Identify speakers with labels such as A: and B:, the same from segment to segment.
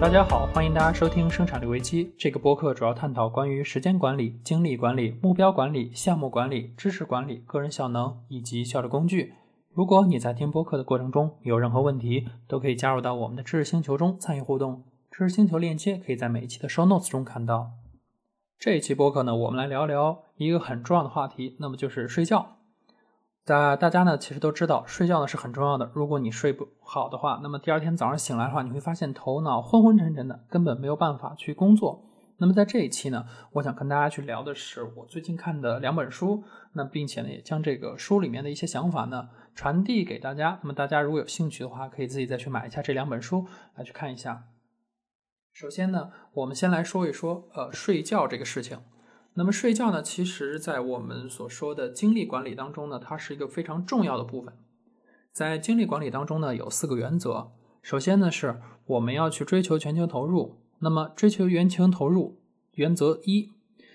A: 大家好，欢迎大家收听《生产力危机》这个播客，主要探讨关于时间管理、精力管理、目标管理、项目管理、知识管理、个人效能以及效率工具。如果你在听播客的过程中有任何问题，都可以加入到我们的知识星球中参与互动。知识星球链接可以在每一期的 show notes 中看到。这一期播客呢，我们来聊聊一个很重要的话题，那么就是睡觉。大大家呢，其实都知道睡觉呢是很重要的。如果你睡不好的话，那么第二天早上醒来的话，你会发现头脑昏昏沉沉的，根本没有办法去工作。那么在这一期呢，我想跟大家去聊的是我最近看的两本书，那并且呢，也将这个书里面的一些想法呢传递给大家。那么大家如果有兴趣的话，可以自己再去买一下这两本书来去看一下。首先呢，我们先来说一说呃睡觉这个事情。那么睡觉呢，其实，在我们所说的精力管理当中呢，它是一个非常重要的部分。在精力管理当中呢，有四个原则。首先呢，是我们要去追求全情投入。那么，追求全情投入，原则一，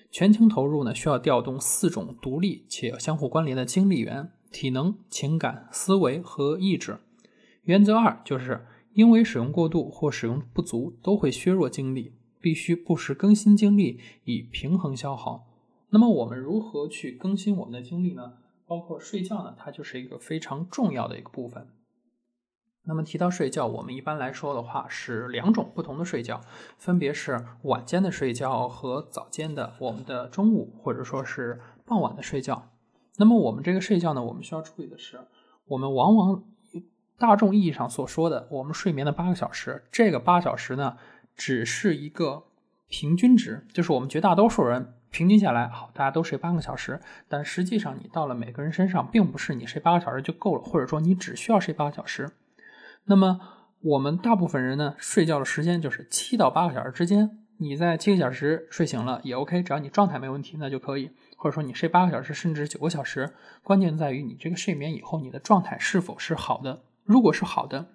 A: 全情投入呢，需要调动四种独立且相互关联的精力源：体能、情感、思维和意志。原则二，就是因为使用过度或使用不足，都会削弱精力。必须不时更新精力，以平衡消耗。那么我们如何去更新我们的精力呢？包括睡觉呢，它就是一个非常重要的一个部分。那么提到睡觉，我们一般来说的话是两种不同的睡觉，分别是晚间的睡觉和早间的我们的中午或者说是傍晚的睡觉。那么我们这个睡觉呢，我们需要注意的是，我们往往大众意义上所说的我们睡眠的八个小时，这个八小时呢。只是一个平均值，就是我们绝大多数人平均下来，好，大家都睡八个小时。但实际上，你到了每个人身上，并不是你睡八个小时就够了，或者说你只需要睡八个小时。那么，我们大部分人呢，睡觉的时间就是七到八个小时之间。你在七个小时睡醒了也 OK，只要你状态没问题，那就可以。或者说你睡八个小时，甚至九个小时，关键在于你这个睡眠以后你的状态是否是好的。如果是好的。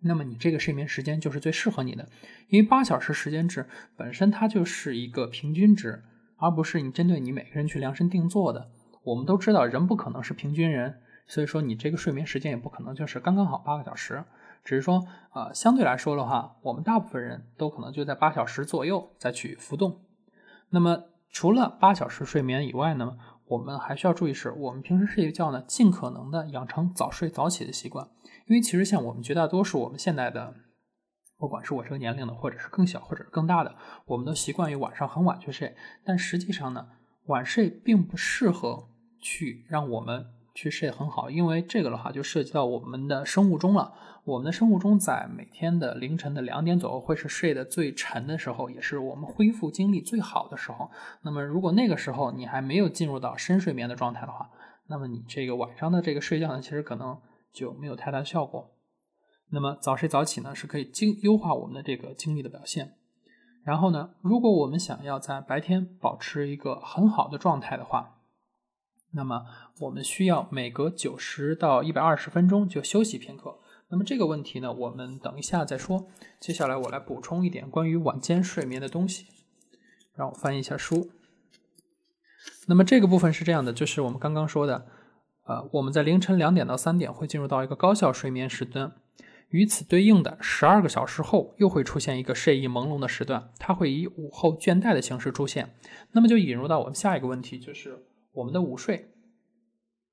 A: 那么你这个睡眠时间就是最适合你的，因为八小时时间值本身它就是一个平均值，而不是你针对你每个人去量身定做的。我们都知道人不可能是平均人，所以说你这个睡眠时间也不可能就是刚刚好八个小时，只是说呃相对来说的话，我们大部分人都可能就在八小时左右再去浮动。那么除了八小时睡眠以外呢？我们还需要注意是，我们平时睡觉呢，尽可能的养成早睡早起的习惯。因为其实像我们绝大多数我们现在的，不管是我这个年龄的，或者是更小，或者是更大的，我们都习惯于晚上很晚去睡。但实际上呢，晚睡并不适合去让我们。去睡很好，因为这个的话就涉及到我们的生物钟了。我们的生物钟在每天的凌晨的两点左右会是睡得最沉的时候，也是我们恢复精力最好的时候。那么如果那个时候你还没有进入到深睡眠的状态的话，那么你这个晚上的这个睡觉呢，其实可能就没有太大效果。那么早睡早起呢，是可以精优化我们的这个精力的表现。然后呢，如果我们想要在白天保持一个很好的状态的话，那么我们需要每隔九十到一百二十分钟就休息片刻。那么这个问题呢，我们等一下再说。接下来我来补充一点关于晚间睡眠的东西。让我翻译一下书。那么这个部分是这样的，就是我们刚刚说的，呃，我们在凌晨两点到三点会进入到一个高效睡眠时段，与此对应的十二个小时后又会出现一个睡意朦胧的时段，它会以午后倦怠的形式出现。那么就引入到我们下一个问题，就是。我们的午睡，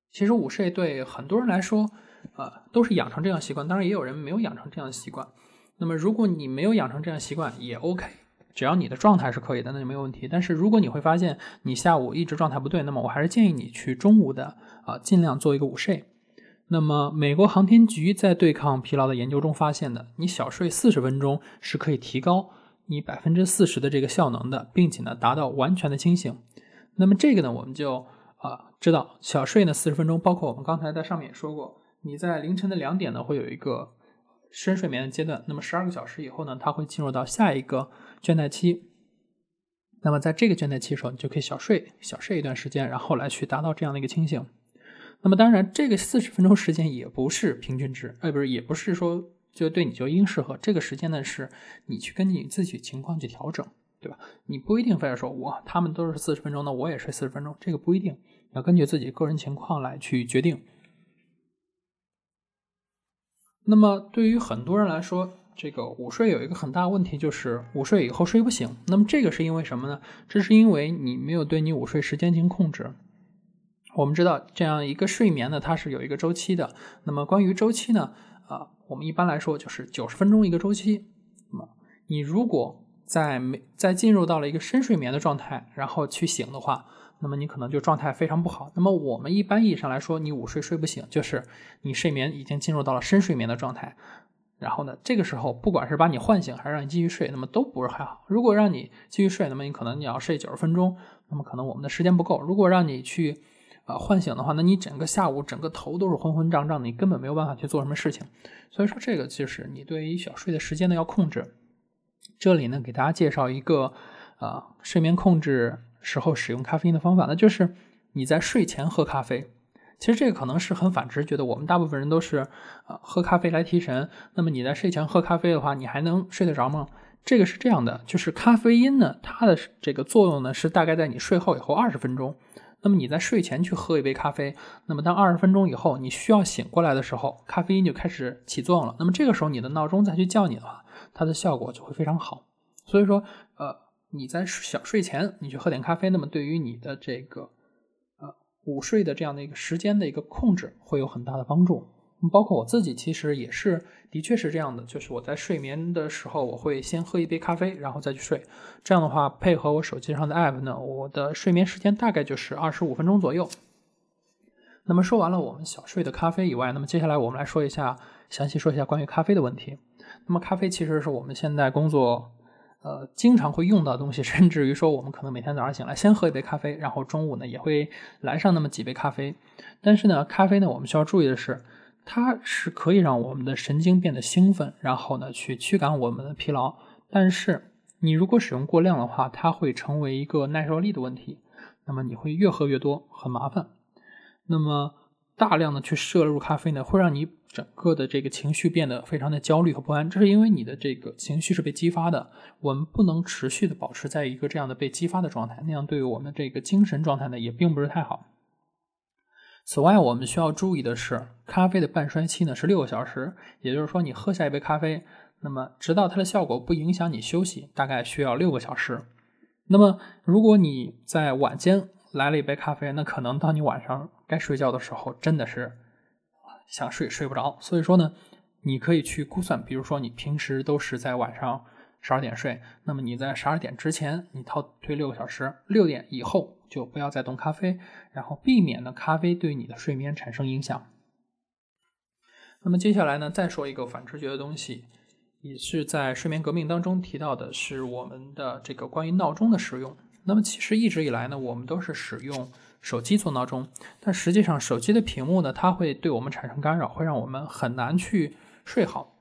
A: 其实午睡对很多人来说，呃，都是养成这样习惯。当然，也有人没有养成这样的习惯。那么，如果你没有养成这样习惯，也 OK，只要你的状态是可以的，那就没有问题。但是，如果你会发现你下午一直状态不对，那么我还是建议你去中午的啊，尽量做一个午睡。那么，美国航天局在对抗疲劳的研究中发现的，你小睡四十分钟是可以提高你百分之四十的这个效能的，并且呢，达到完全的清醒。那么这个呢，我们就啊知道小睡呢四十分钟，包括我们刚才在上面也说过，你在凌晨的两点呢会有一个深睡眠的阶段，那么十二个小时以后呢，它会进入到下一个倦怠期。那么在这个倦怠期的时候，你就可以小睡小睡一段时间，然后来去达到这样的一个清醒。那么当然，这个四十分钟时间也不是平均值，呃，不是，也不是说就对你就应适合。这个时间呢，是你去根据你自己情况去调整。对吧？你不一定非要说我他们都是四十分钟，那我也睡四十分钟，这个不一定，要根据自己个人情况来去决定。那么对于很多人来说，这个午睡有一个很大问题，就是午睡以后睡不醒。那么这个是因为什么呢？这是因为你没有对你午睡时间进行控制。我们知道，这样一个睡眠呢，它是有一个周期的。那么关于周期呢，啊，我们一般来说就是九十分钟一个周期。那么你如果在没在进入到了一个深睡眠的状态，然后去醒的话，那么你可能就状态非常不好。那么我们一般意义上来说，你午睡睡不醒，就是你睡眠已经进入到了深睡眠的状态。然后呢，这个时候不管是把你唤醒还是让你继续睡，那么都不是还好。如果让你继续睡，那么你可能你要睡九十分钟，那么可能我们的时间不够。如果让你去啊唤醒的话，那你整个下午整个头都是昏昏胀胀的，你根本没有办法去做什么事情。所以说这个就是你对于小睡的时间呢要控制。这里呢给大家介绍一个啊睡眠控制时候使用咖啡因的方法，那就是你在睡前喝咖啡。其实这个可能是很反直觉的，我们大部分人都是，呃，喝咖啡来提神。那么你在睡前喝咖啡的话，你还能睡得着吗？这个是这样的，就是咖啡因呢，它的这个作用呢是大概在你睡后以后二十分钟。那么你在睡前去喝一杯咖啡，那么当二十分钟以后你需要醒过来的时候，咖啡因就开始起作用了。那么这个时候你的闹钟再去叫你的话，它的效果就会非常好。所以说，呃，你在小睡前你去喝点咖啡，那么对于你的这个呃。午睡的这样的一个时间的一个控制会有很大的帮助，包括我自己其实也是，的确是这样的，就是我在睡眠的时候，我会先喝一杯咖啡，然后再去睡。这样的话，配合我手机上的 app 呢，我的睡眠时间大概就是二十五分钟左右。那么说完了我们小睡的咖啡以外，那么接下来我们来说一下，详细说一下关于咖啡的问题。那么咖啡其实是我们现在工作。呃，经常会用到的东西，甚至于说，我们可能每天早上醒来先喝一杯咖啡，然后中午呢也会来上那么几杯咖啡。但是呢，咖啡呢，我们需要注意的是，它是可以让我们的神经变得兴奋，然后呢去驱赶我们的疲劳。但是你如果使用过量的话，它会成为一个耐受力的问题，那么你会越喝越多，很麻烦。那么。大量的去摄入咖啡呢，会让你整个的这个情绪变得非常的焦虑和不安，这是因为你的这个情绪是被激发的。我们不能持续的保持在一个这样的被激发的状态，那样对于我们这个精神状态呢，也并不是太好。此外，我们需要注意的是，咖啡的半衰期呢是六个小时，也就是说，你喝下一杯咖啡，那么直到它的效果不影响你休息，大概需要六个小时。那么，如果你在晚间来了一杯咖啡，那可能当你晚上。该睡觉的时候真的是想睡睡不着，所以说呢，你可以去估算，比如说你平时都是在晚上十二点睡，那么你在十二点之前你倒推六个小时，六点以后就不要再动咖啡，然后避免呢咖啡对你的睡眠产生影响。那么接下来呢，再说一个反直觉的东西，也是在睡眠革命当中提到的，是我们的这个关于闹钟的使用。那么其实一直以来呢，我们都是使用。手机做闹钟，但实际上手机的屏幕呢，它会对我们产生干扰，会让我们很难去睡好。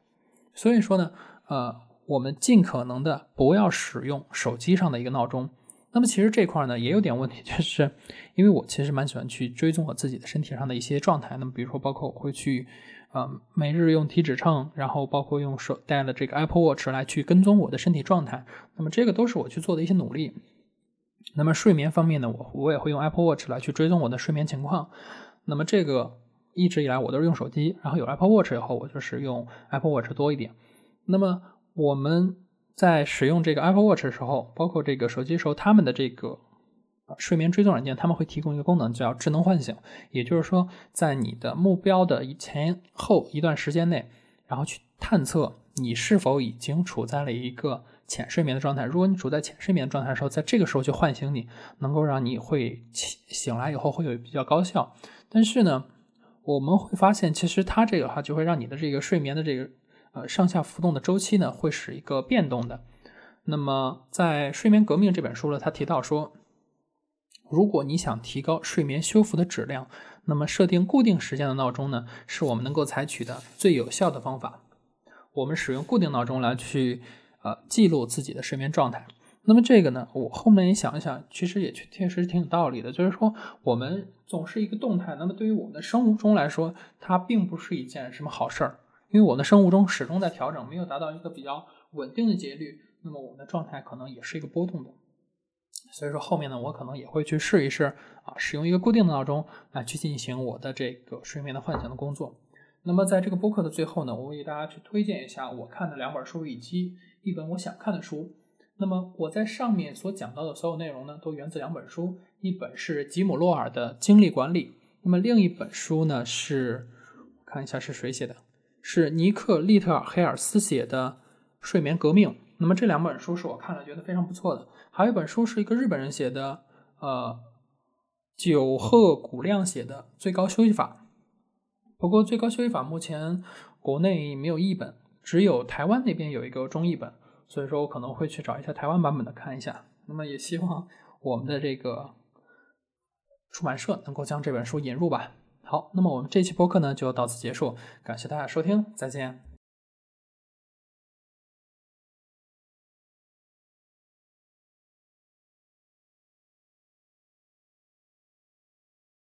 A: 所以说呢，呃，我们尽可能的不要使用手机上的一个闹钟。那么其实这块呢也有点问题，就是因为我其实蛮喜欢去追踪我自己的身体上的一些状态。那么比如说，包括我会去，呃，每日用体脂秤，然后包括用手带了这个 Apple Watch 来去跟踪我的身体状态。那么这个都是我去做的一些努力。那么睡眠方面呢，我我也会用 Apple Watch 来去追踪我的睡眠情况。那么这个一直以来我都是用手机，然后有 Apple Watch 以后，我就是用 Apple Watch 多一点。那么我们在使用这个 Apple Watch 的时候，包括这个手机时候，他们的这个睡眠追踪软件，他们会提供一个功能叫智能唤醒，也就是说，在你的目标的前后一段时间内，然后去探测你是否已经处在了一个。浅睡眠的状态，如果你处在浅睡眠的状态的时候，在这个时候去唤醒你，能够让你会醒醒来以后会有比较高效。但是呢，我们会发现，其实它这个话就会让你的这个睡眠的这个呃上下浮动的周期呢，会是一个变动的。那么在《睡眠革命》这本书呢，他提到说，如果你想提高睡眠修复的质量，那么设定固定时间的闹钟呢，是我们能够采取的最有效的方法。我们使用固定闹钟来去。呃，记录自己的睡眠状态。那么这个呢，我后面也想一想，其实也确确实挺有道理的。就是说，我们总是一个动态，那么对于我们的生物钟来说，它并不是一件什么好事儿，因为我们的生物钟始终在调整，没有达到一个比较稳定的节律，那么我们的状态可能也是一个波动的。所以说，后面呢，我可能也会去试一试啊，使用一个固定的闹钟来去进行我的这个睡眠的唤醒的工作。那么在这个播客的最后呢，我为大家去推荐一下我看的两本书以及一本我想看的书。那么我在上面所讲到的所有内容呢，都源自两本书，一本是吉姆·洛尔的《精力管理》，那么另一本书呢是，看一下是谁写的，是尼克·利特尔黑尔斯写的《睡眠革命》。那么这两本书是我看了觉得非常不错的。还有一本书是一个日本人写的，呃，久贺古亮写的《最高休息法》。不过《最高休息法》目前国内没有译本，只有台湾那边有一个中译本。所以说我可能会去找一下台湾版本的看一下，那么也希望我们的这个出版社能够将这本书引入吧。好，那么我们这期播客呢就到此结束，感谢大家收听，再见。